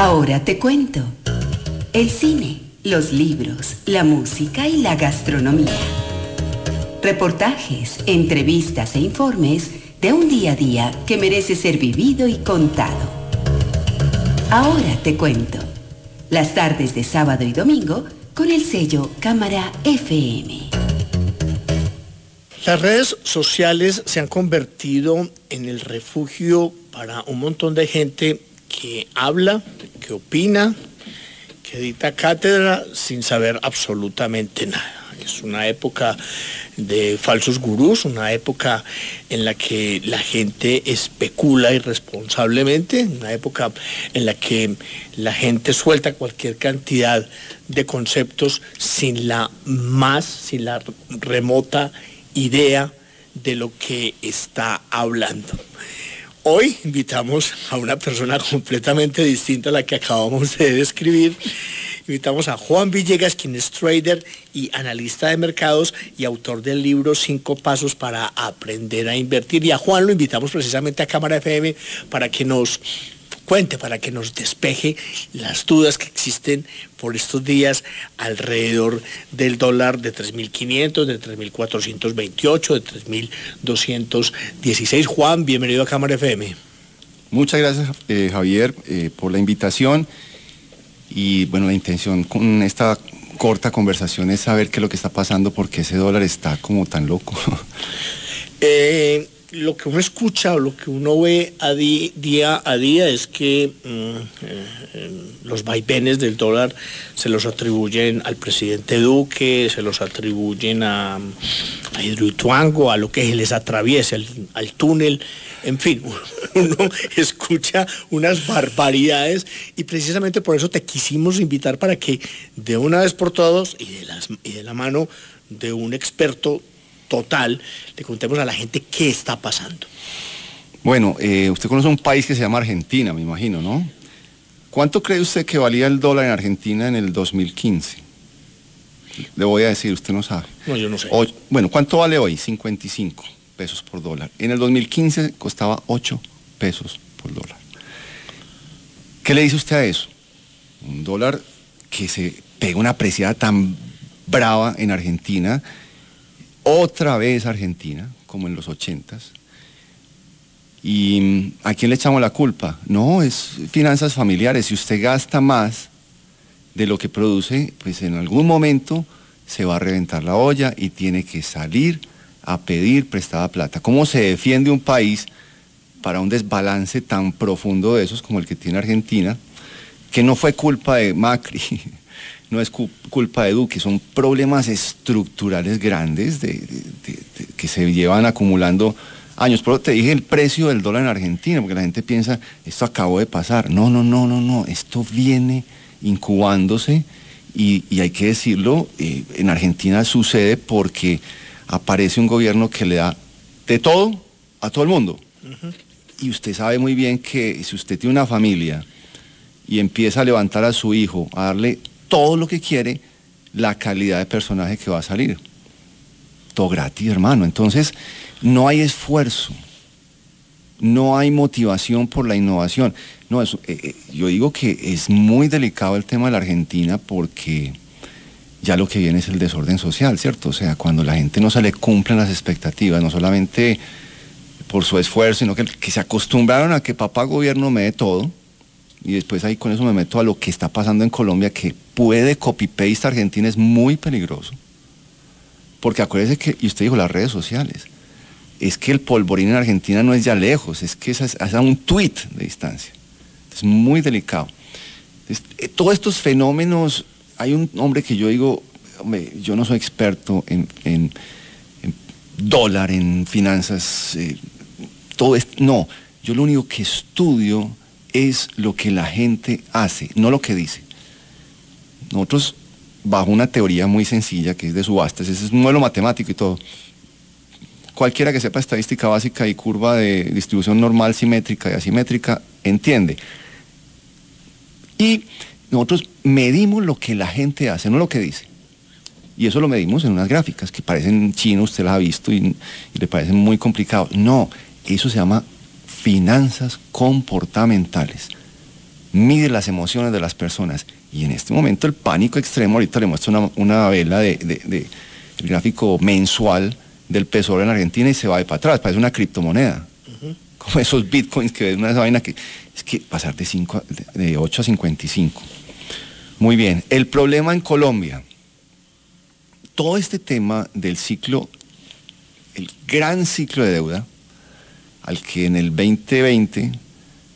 Ahora te cuento. El cine, los libros, la música y la gastronomía. Reportajes, entrevistas e informes de un día a día que merece ser vivido y contado. Ahora te cuento. Las tardes de sábado y domingo con el sello Cámara FM. Las redes sociales se han convertido en el refugio para un montón de gente que habla, que opina, que dicta cátedra sin saber absolutamente nada. Es una época de falsos gurús, una época en la que la gente especula irresponsablemente, una época en la que la gente suelta cualquier cantidad de conceptos sin la más, sin la remota idea de lo que está hablando. Hoy invitamos a una persona completamente distinta a la que acabamos de describir. Invitamos a Juan Villegas, quien es trader y analista de mercados y autor del libro Cinco Pasos para Aprender a Invertir. Y a Juan lo invitamos precisamente a Cámara FM para que nos cuente, para que nos despeje las dudas que existen por estos días alrededor del dólar de 3.500, de 3.428, de 3.216. Juan, bienvenido a Cámara FM. Muchas gracias, eh, Javier, eh, por la invitación. Y bueno, la intención con esta corta conversación es saber qué es lo que está pasando, porque ese dólar está como tan loco. Eh, lo que uno escucha o lo que uno ve a día a día es que mm, eh, eh, los vaivenes del dólar se los atribuyen al presidente Duque, se los atribuyen a, a Hidroituango, a lo que les atraviesa, al túnel, en fin, uno escucha unas barbaridades y precisamente por eso te quisimos invitar para que de una vez por todos y de, las, y de la mano de un experto total, le contemos a la gente qué está pasando. Bueno, eh, usted conoce un país que se llama Argentina, me imagino, ¿no? ¿Cuánto cree usted que valía el dólar en Argentina en el 2015? Le voy a decir, usted no sabe. No, yo no sé. bueno, ¿cuánto vale hoy? 55 pesos por dólar. En el 2015 costaba 8 pesos por dólar. ¿Qué le dice usted a eso? Un dólar que se pega una apreciada tan brava en Argentina otra vez Argentina, como en los ochentas. ¿Y mm, a quién le echamos la culpa? No, es finanzas familiares. Si usted gasta más de lo que produce, pues en algún momento se va a reventar la olla y tiene que salir a pedir prestada plata. ¿Cómo se defiende un país para un desbalance tan profundo de esos como el que tiene Argentina? Que no fue culpa de Macri, no es culpa de Duque, son problemas estructurales grandes que se llevan acumulando años. Pero te dije el precio del dólar en Argentina, porque la gente piensa, esto acabó de pasar. No, no, no, no, no, esto viene incubándose y, hay que decirlo, eh, en Argentina sucede porque aparece un gobierno que le da de todo a todo el mundo. Y usted sabe muy bien que si usted tiene una familia y empieza a levantar a su hijo, a darle todo lo que quiere la calidad de personaje que va a salir. Todo gratis, hermano. Entonces, no hay esfuerzo, no hay motivación por la innovación. No, eso, eh, eh, yo digo que es muy delicado el tema de la Argentina porque ya lo que viene es el desorden social, ¿cierto? O sea, cuando la gente no se le cumplen las expectativas, no solamente por su esfuerzo, sino que, que se acostumbraron a que papá gobierno me dé todo, y después ahí con eso me meto a lo que está pasando en Colombia, que puede copy-paste Argentina, es muy peligroso. Porque acuérdese que, y usted dijo las redes sociales, es que el polvorín en Argentina no es ya lejos, es que es, a un tweet de distancia. Es muy delicado. Eh, todos estos fenómenos, hay un hombre que yo digo, yo no soy experto en, dólar, en finanzas, eh, todo esto, no, yo lo único que estudio es lo que la gente hace, no lo que dice. Nosotros, bajo una teoría muy sencilla que es de subastas, ese es un modelo matemático y todo, cualquiera que sepa estadística básica y curva de distribución normal, simétrica y asimétrica, entiende. Y nosotros medimos lo que la gente hace, no lo que dice. Y eso lo medimos en unas gráficas que parecen chinos, usted las ha visto y, y le parecen muy complicados. No, eso se llama finanzas comportamentales. mide las emociones de las personas. Y en este momento el pánico extremo, ahorita le muestro una, vela de, el gráfico mensual del peso en Argentina y se va de para atrás, parece una criptomoneda. Como esos bitcoins que es una vaina que es que pasar de, 5 de 8 a 55. Muy bien, el problema en Colombia, todo este tema del ciclo, el gran ciclo de deuda, al que en el 2020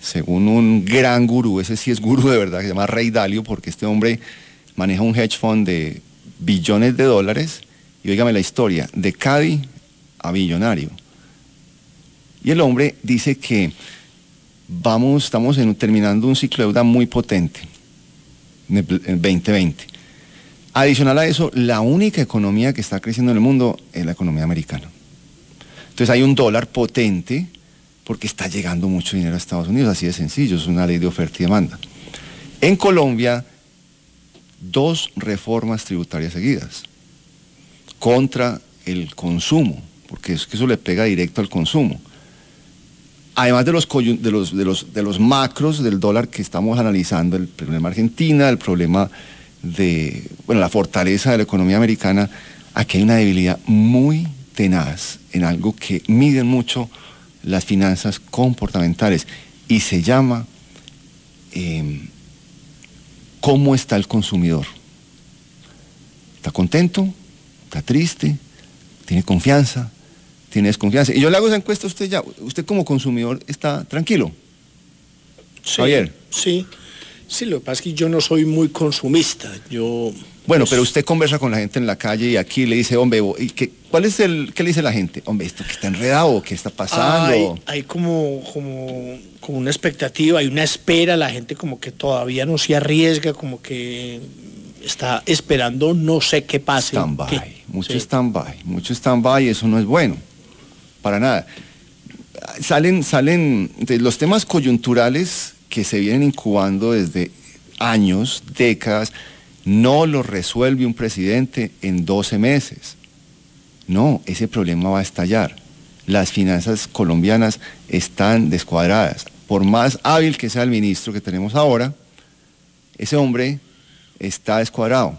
según un gran gurú, ese sí es gurú de verdad, que se llama Rey Dalio, porque este hombre maneja un hedge fund de billones de dólares, y oígame la historia, de Cádiz a billonario. Y el hombre dice que vamos, estamos terminando un ciclo de deuda muy potente en el 2020. Adicional a eso, la única economía que está creciendo en el mundo es la economía americana. Entonces hay un dólar potente, porque está llegando mucho dinero a Estados Unidos, así de sencillo, es una ley de oferta y demanda. En Colombia, dos reformas tributarias seguidas contra el consumo, porque es que eso le pega directo al consumo. Además de los, macros del dólar que estamos analizando, el problema Argentina, el problema de bueno, la fortaleza de la economía americana, aquí hay una debilidad muy tenaz en algo que miden mucho las finanzas comportamentales y se llama em, cómo está el consumidor. ¿Está contento? ¿Está triste? ¿Tiene confianza? ¿Tiene desconfianza? Y yo le hago esa encuesta a usted ya. ¿Usted como consumidor está tranquilo? Sí, Javier. Sí, sí, lo que pasa es que yo no soy muy consumista. Yo bueno, pero usted conversa con la gente en la calle y aquí le dice, hombre, ¿y qué, ¿cuál es el, qué le dice la gente? Hombre, esto que está enredado, ¿qué está pasando? Hay, como, como, como, una expectativa, hay una espera, la gente como que todavía no se arriesga, como que está esperando no sé qué pase. Stand-by, mucho stand-by, mucho stand-by, eso no es bueno, para nada. Salen, salen los temas coyunturales que se vienen incubando desde años, décadas, no lo resuelve un presidente en 12 meses. No, ese problema va a estallar. Las finanzas colombianas están descuadradas. Por más hábil que sea el ministro que tenemos ahora, ese hombre está descuadrado.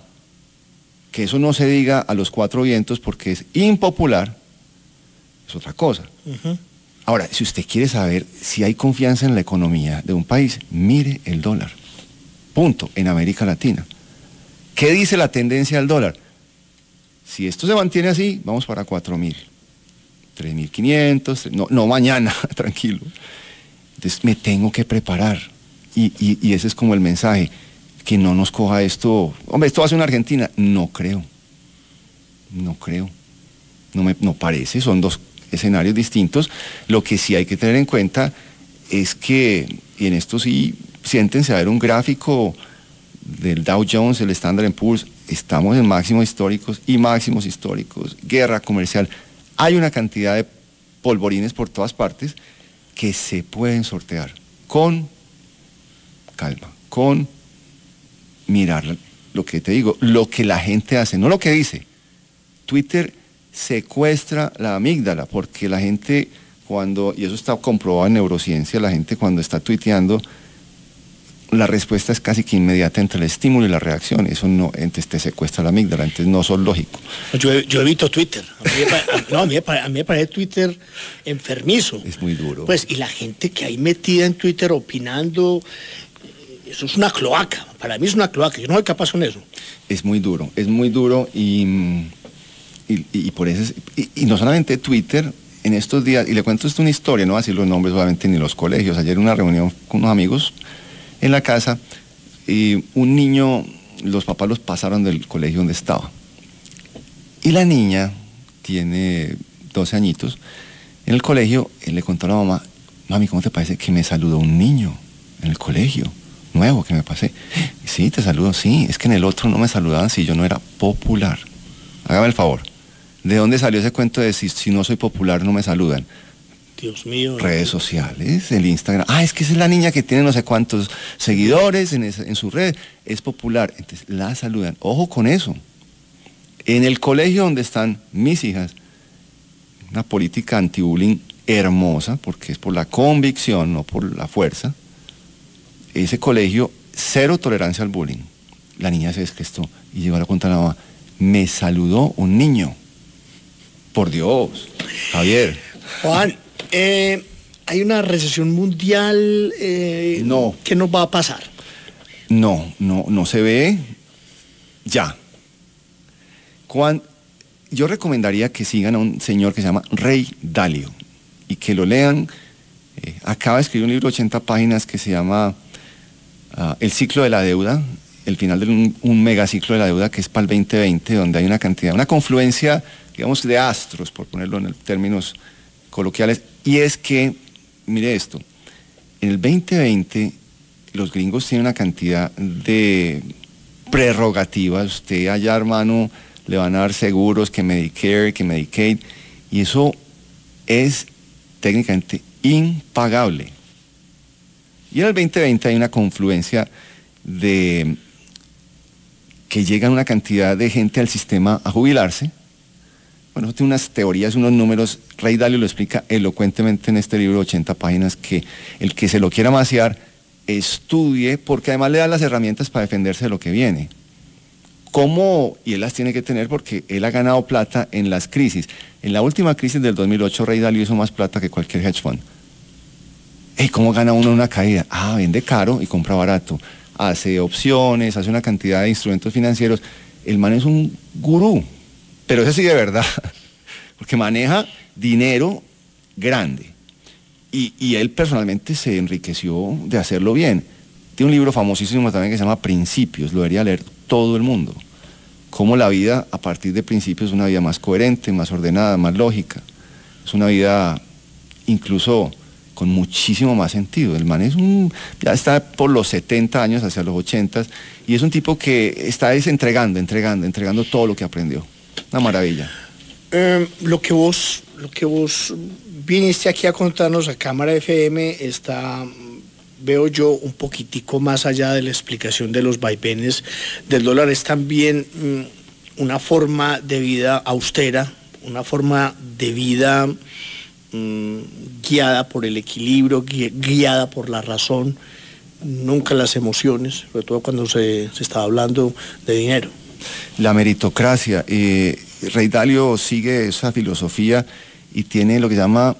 Que eso no se diga a los cuatro vientos porque es impopular, es otra cosa. Ahora, si usted quiere saber si hay confianza en la economía de un país, mire el dólar. Punto, en América Latina. ¿Qué dice la tendencia del dólar? Si esto se mantiene así, vamos para 4.000, 3.500, no, no mañana, tranquilo. Entonces me tengo que preparar. Y, ese es como el mensaje, que no nos coja esto, hombre, esto ser una Argentina. No creo, no creo, no me no parece, son dos escenarios distintos. Lo que sí hay que tener en cuenta es que, y en esto sí, siéntense a ver un gráfico del Dow Jones, el Standard Poor's, estamos en máximos históricos y máximos históricos, guerra comercial. Hay una cantidad de polvorines por todas partes que se pueden sortear con calma, con mirar lo que te digo, lo que la gente hace, no lo que dice. Twitter secuestra la amígdala porque la gente cuando, y eso está comprobado en neurociencia, la gente cuando está tuiteando, la respuesta es casi que inmediata entre el estímulo y la reacción. Eso no, entonces te secuestra la amígdala, entonces no son lógico. Yo, yo evito Twitter. A mí, no, a mí, me parece Twitter enfermizo. Es muy duro. Pues, y la gente que hay metida en Twitter opinando, eso es una cloaca. Para mí es una cloaca. Yo no soy capaz con eso. Es muy duro, es muy duro y, y, por eso, y, no solamente Twitter, en estos días, y le cuento esto una historia, no a decir los nombres obviamente ni los colegios. Ayer una reunión con unos amigos en la casa y un niño, los papás los pasaron del colegio donde estaba. Y la niña tiene 12 añitos. En el colegio, él le contó a la mamá, mami, ¿cómo te parece que me saludó un niño en el colegio? Nuevo que me pasé. Sí, te saludo, sí. Es que en el otro no me saludaban si yo no era popular. Hágame el favor. ¿De dónde salió ese cuento de si, si no soy popular no me saludan? Dios mío. Redes sociales, el Instagram. Ah, es que esa es la niña que tiene no sé cuántos seguidores en, en su red. Es popular. Entonces la saludan. Ojo con eso. En el colegio donde están mis hijas, una política anti-bullying hermosa, porque es por la convicción, no por la fuerza. ese colegio, cero tolerancia al bullying. La niña se descrestó y llegó a la cuenta de la mamá. Me saludó un niño. Por Dios, Javier. Juan, eh, hay una recesión mundial eh, No. que nos va a pasar. No, no, no se ve ya. Cuan- yo recomendaría que sigan a un señor que se llama Rey Dalio y que lo lean. Eh, acaba de escribir un libro de 80 páginas que se llama ah, El ciclo de la deuda, el final de un, un megaciclo de la deuda que es para el 2020, donde hay una cantidad, una confluencia, digamos, de astros, por ponerlo en términos coloquiales, y es que, mire esto, en el 2020 los gringos tienen una cantidad de prerrogativas. Usted allá, hermano, le van a dar seguros, que Medicare, que Medicaid, y eso es técnicamente impagable. Y en el 2020 hay una confluencia de que llega una cantidad de gente al sistema a jubilarse. Bueno, tiene unas teorías, unos números. Rey Dalio lo explica elocuentemente en este libro de 80 páginas que el que se lo quiera maciar estudie, porque además le da las herramientas para defenderse de lo que viene. ¿Cómo? Y él las tiene que tener porque él ha ganado plata en las crisis. En la última crisis del 2008, Rey Dalio hizo más plata que cualquier hedge fund. Ey, ¿Cómo gana uno una caída? Ah, vende caro y compra barato. Hace opciones, hace una cantidad de instrumentos financieros. El man es un gurú, pero ese sí de verdad, porque maneja dinero grande. Y, él personalmente se enriqueció de hacerlo bien. Tiene un libro famosísimo también que se llama Principios, lo debería leer todo el mundo. Cómo la vida a partir de principios es una vida más coherente, más ordenada, más lógica. Es una vida incluso con muchísimo más sentido. El man es un, ya está por los 70 años, hacia los 80, y es un tipo que está es entregando, entregando, entregando todo lo que aprendió. Una maravilla. Eh, lo que vos, lo que vos viniste aquí a contarnos a Cámara FM está, veo yo, un poquitico más allá de la explicación de los vaivenes del dólar. Es también mm, una forma de vida austera, una forma de vida mm, guiada por el equilibrio, gui- guiada por la razón, nunca las emociones, sobre todo cuando se, se está hablando de dinero. La meritocracia. eh, Rey Dalio sigue esa filosofía y tiene lo que llama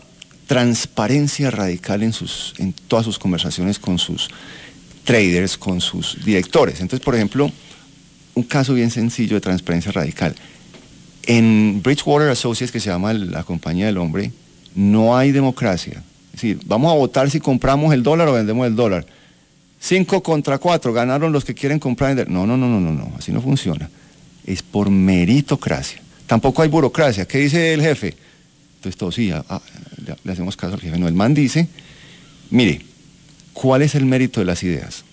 transparencia radical en, sus, en todas sus conversaciones con sus traders, con sus directores. Entonces, por ejemplo, un caso bien sencillo de transparencia radical. En Bridgewater Associates, que se llama la compañía del hombre, no hay democracia. Es decir, vamos a votar si compramos el dólar o vendemos el dólar. Cinco contra cuatro, ganaron los que quieren comprar. No, no, no, no, no, no, así no funciona. Es por meritocracia. Tampoco hay burocracia. ¿Qué dice el jefe? Entonces todos sí, le hacemos caso al jefe. No, el man dice, mire, ¿cuál es el mérito de las ideas?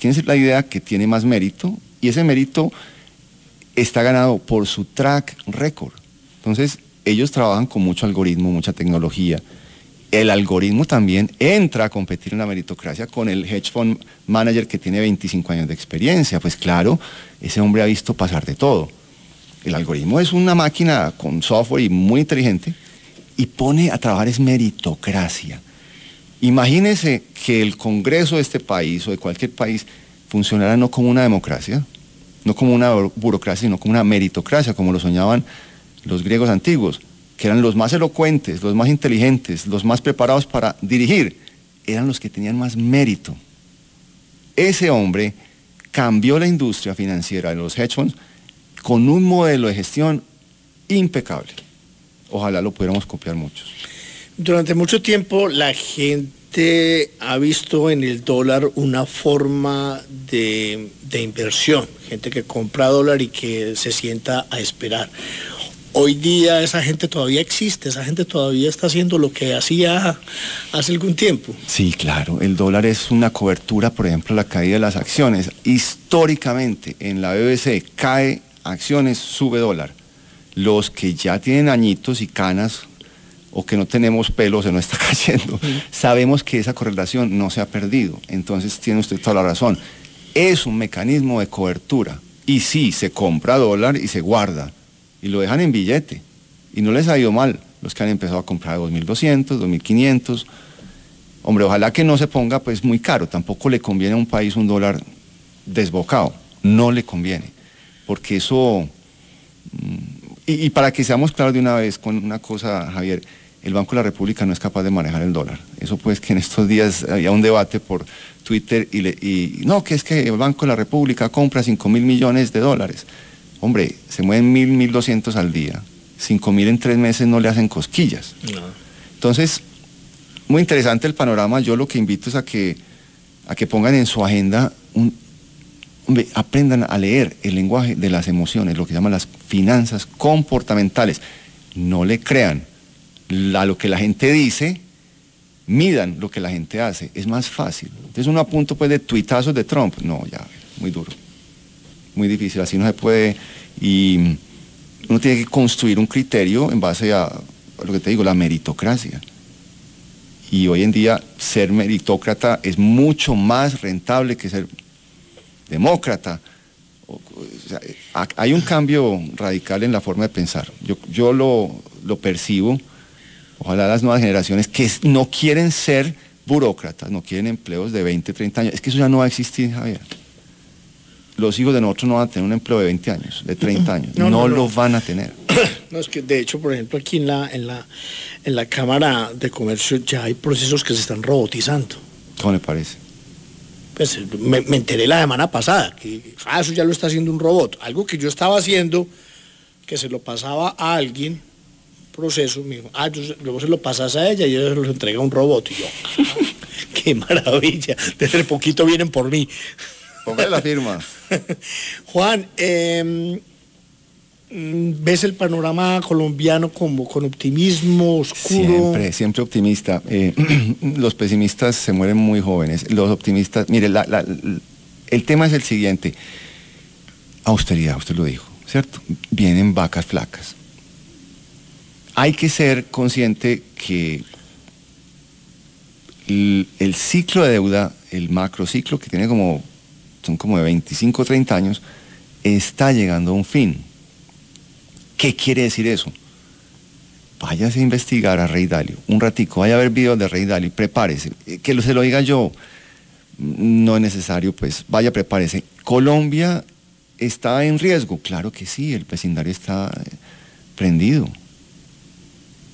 ¿Quién es la idea que tiene más mérito? Y ese mérito está ganado por su track record. Entonces, ellos trabajan con mucho algoritmo, mucha tecnología. El algoritmo también entra a competir en la meritocracia con el hedge fund manager que tiene 25 años de experiencia. Pues claro, ese hombre ha visto pasar de todo. El algoritmo es una máquina con software y muy inteligente y pone a trabajar es meritocracia. Imagínese que el Congreso de este país o de cualquier país funcionara no como una democracia, no como una buro- burocracia, sino como una meritocracia, como lo soñaban los griegos antiguos, que eran los más elocuentes, los más inteligentes, los más preparados para dirigir, eran los que tenían más mérito. Ese hombre cambió la industria financiera de los hedge funds con un modelo de gestión impecable. Ojalá lo pudiéramos copiar muchos. Durante mucho tiempo la gente ha visto en el dólar una forma de, inversión, gente que compra dólar y que se sienta a esperar. Hoy día esa gente todavía existe, esa gente todavía está haciendo lo que hacía hace algún tiempo. Sí, claro, el dólar es una cobertura, por ejemplo, la caída de las acciones. Históricamente, en la BBC cae acciones, sube dólar. Los que ya tienen añitos y canas o que no tenemos pelo, se nos está cayendo, sabemos que esa correlación no se ha perdido. Entonces tiene usted toda la razón. Es un mecanismo de cobertura. Y sí, se compra dólar y se guarda. Y lo dejan en billete. Y no les ha ido mal los que han empezado a comprar 2.200, 2.500. Hombre, ojalá que no se ponga pues muy caro, tampoco le conviene a un país un dólar desbocado, no le conviene, porque eso, mm, y, para que seamos claros de una vez con una cosa, Javier, el Banco de la República no es capaz de manejar el dólar. Eso pues que en estos días había un debate por Twitter y, y no, que es que el Banco de la República compra 5 mil millones de dólares. Hombre, se mueven mil, mil doscientos al día. 5 mil en tres meses no le hacen cosquillas. Entonces, muy interesante el panorama. Yo lo que invito es a que, a que pongan en su agenda un, aprendan a leer el lenguaje de las emociones, lo que llaman las finanzas comportamentales. No le crean a lo que la gente dice, midan lo que la gente hace. Es más fácil. Entonces uno apunto pues de tuitazos de Trump. No, ya, muy duro. Muy difícil. Así no se puede. Y uno tiene que construir un criterio en base a, lo que te digo, la meritocracia. Y hoy en día ser meritócrata es mucho más rentable que ser demócrata. hay un cambio radical en la forma de pensar. Yo, yo lo, lo percibo. Ojalá las nuevas generaciones que no quieren ser burócratas, no quieren empleos de 20, 30 años. Es que eso ya no va a existir, Javier. Los hijos de nosotros no van a tener un empleo de 20 años, de 30 años. No, no, lo van a tener. No, es que de hecho, por ejemplo, aquí en la, en la, en la Cámara de Comercio ya hay procesos que se están robotizando. ¿Cómo le parece? Pues me, enteré la semana pasada que ah, eso ya lo está haciendo un robot. Algo que yo estaba haciendo, que se lo pasaba a alguien, proceso, me dijo, ah, luego se lo pasas a ella y ella se lo entrega a un robot. Y yo, ah, qué maravilla, desde poquito vienen por mí. Póngale la firma. Juan, eh, Mm, ves el panorama colombiano como con optimismo oscuro. Siempre, siempre optimista. Eh, los pesimistas se mueren muy jóvenes. Los optimistas, mire, el tema es el siguiente. Austeridad, usted lo dijo, ¿cierto? Vienen vacas flacas. Hay que ser consciente que el, el ciclo de deuda, el macrociclo, que tiene como, son como de 25 o 30 años, está llegando a un fin ¿Qué quiere decir eso? Váyase a investigar a Rey Dalio, un ratico, vaya a ver videos de Rey Dalio, prepárese, eh, que se lo diga yo, no es necesario, pues vaya, prepárese. Colombia está en riesgo, claro que sí, el vecindario está eh, prendido.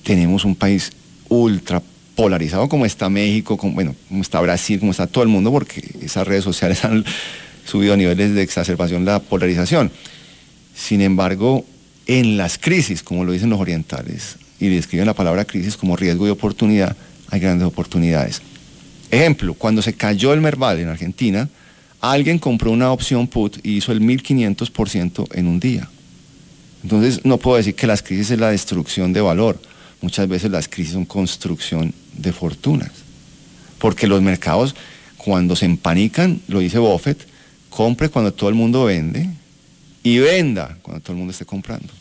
Tenemos un país ultra polarizado como está México, como, bueno, como está Brasil, como está todo el mundo, porque esas redes sociales han subido a niveles de exacerbación la polarización. Sin embargo, en las crisis, como lo dicen los orientales, y describen la palabra crisis como riesgo y oportunidad, hay grandes oportunidades. Ejemplo, cuando se cayó el Merval en Argentina, alguien compró una opción put y hizo el 1500% en un día. Entonces, no puedo decir que las crisis es la destrucción de valor. Muchas veces las crisis son construcción de fortunas. Porque los mercados, cuando se empanican, lo dice Buffett, compre cuando todo el mundo vende y venda cuando todo el mundo esté comprando.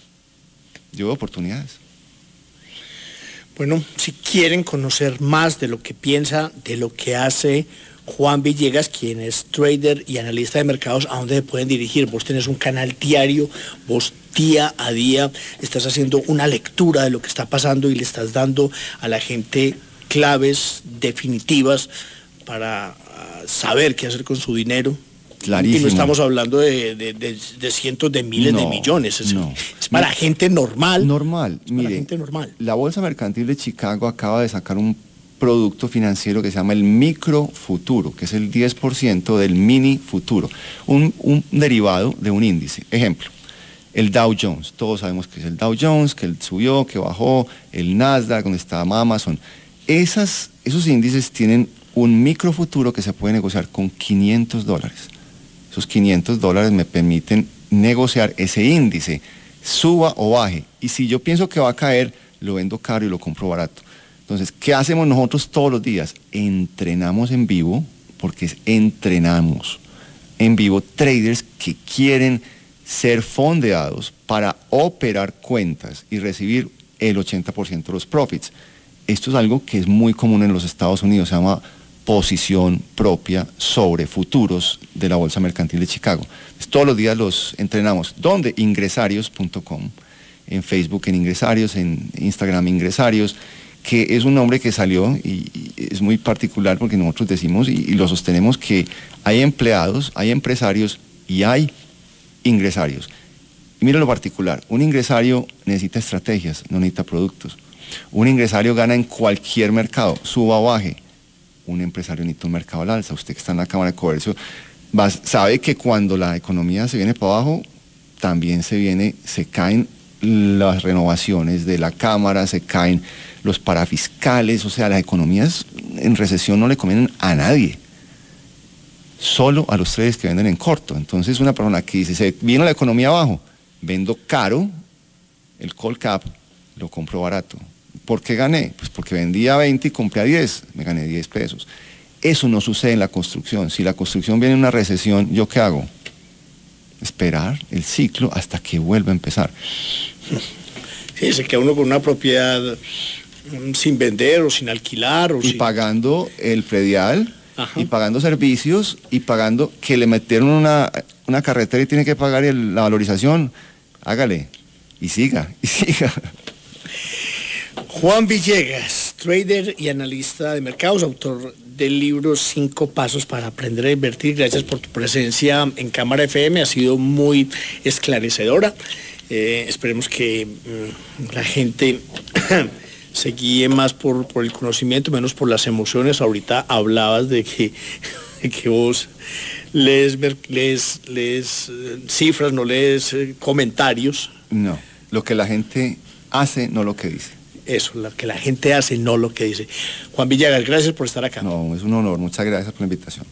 Yo veo oportunidades. Bueno, si quieren conocer más de lo que piensa, de lo que hace Juan Villegas, quien es trader y analista de mercados, ¿a dónde se pueden dirigir? Vos tenés un canal diario, vos día a día estás haciendo una lectura de lo que está pasando y le estás dando a la gente claves definitivas para ah, saber qué hacer con su dinero, y no estamos hablando de, cientos de miles de millones. Es, para gente normal. Normal. Mire, gente normal. La Bolsa Mercantil de Chicago acaba de sacar un producto financiero que se llama el micro futuro, que es el 10% del mini futuro. Un, un derivado de un índice. Ejemplo, el Dow Jones. Todos sabemos que es el Dow Jones, que subió, que bajó, el Nasdaq, donde está Amazon. Esas, esos índices tienen un micro futuro que se puede negociar con 500 dólares. Esos 500 dólares me permiten negociar ese índice, suba o baje. Y si yo pienso que va a caer, lo vendo caro y lo compro barato. Entonces, ¿qué hacemos nosotros todos los días? Entrenamos en vivo, porque entrenamos en vivo traders que quieren ser fondeados para operar cuentas y recibir el 80% de los profits. Esto es algo que es muy común en los Estados Unidos, se llama posición propia sobre futuros de la Bolsa Mercantil de Chicago. todos los días los entrenamos. ¿Dónde? Ingresarios.com. En Facebook en Ingresarios, en Instagram Ingresarios. que es un nombre que salió y, es muy particular porque nosotros decimos y, lo sostenemos que hay empleados, hay empresarios y hay ingresarios. Y mira lo particular, un ingresario necesita estrategias, no necesita productos. Un ingresario gana en cualquier mercado, suba o baje. Un empresario necesita un mercado al alza. Usted que está en la Cámara de Comercio sabe que cuando la economía se viene para abajo, también se viene, se caen las renovaciones de la Cámara, se caen los parafiscales, o sea, las economías en recesión no le convienen a nadie, solo a los tres que venden en corto. Entonces una persona que dice, se viene la economía abajo, vendo caro el call cap, lo compro barato. ¿Por qué gané? Pues porque vendía 20 y compré a 10, me gané 10 pesos. Eso no sucede en la construcción. Si la construcción viene en una recesión, ¿yo qué hago? Esperar el ciclo hasta que vuelva a empezar. Sí, se queda uno con una propiedad mm, sin vender o sin alquilar. O y pagando el predial, y pagando servicios, y pagando que le metieron una, una carretera y tiene que pagar la valorización. Hágale, y siga, y siga. Juan Villegas, trader y analista de mercados, autor del libro Cinco Pasos para Aprender a Invertir. Gracias por tu presencia en Cámara FM, ha sido muy esclarecedora. Eh, esperemos que mm, la gente se guíe más por, el conocimiento, menos por las emociones. Ahorita hablabas de que, que vos lees, lees, lees eh, cifras, no lees eh, comentarios. No, lo que la gente hace, no lo que dice. Eso, lo que la gente hace, no lo que dice. Juan Villagas, gracias por estar acá. No, es un honor. Muchas gracias por la invitación.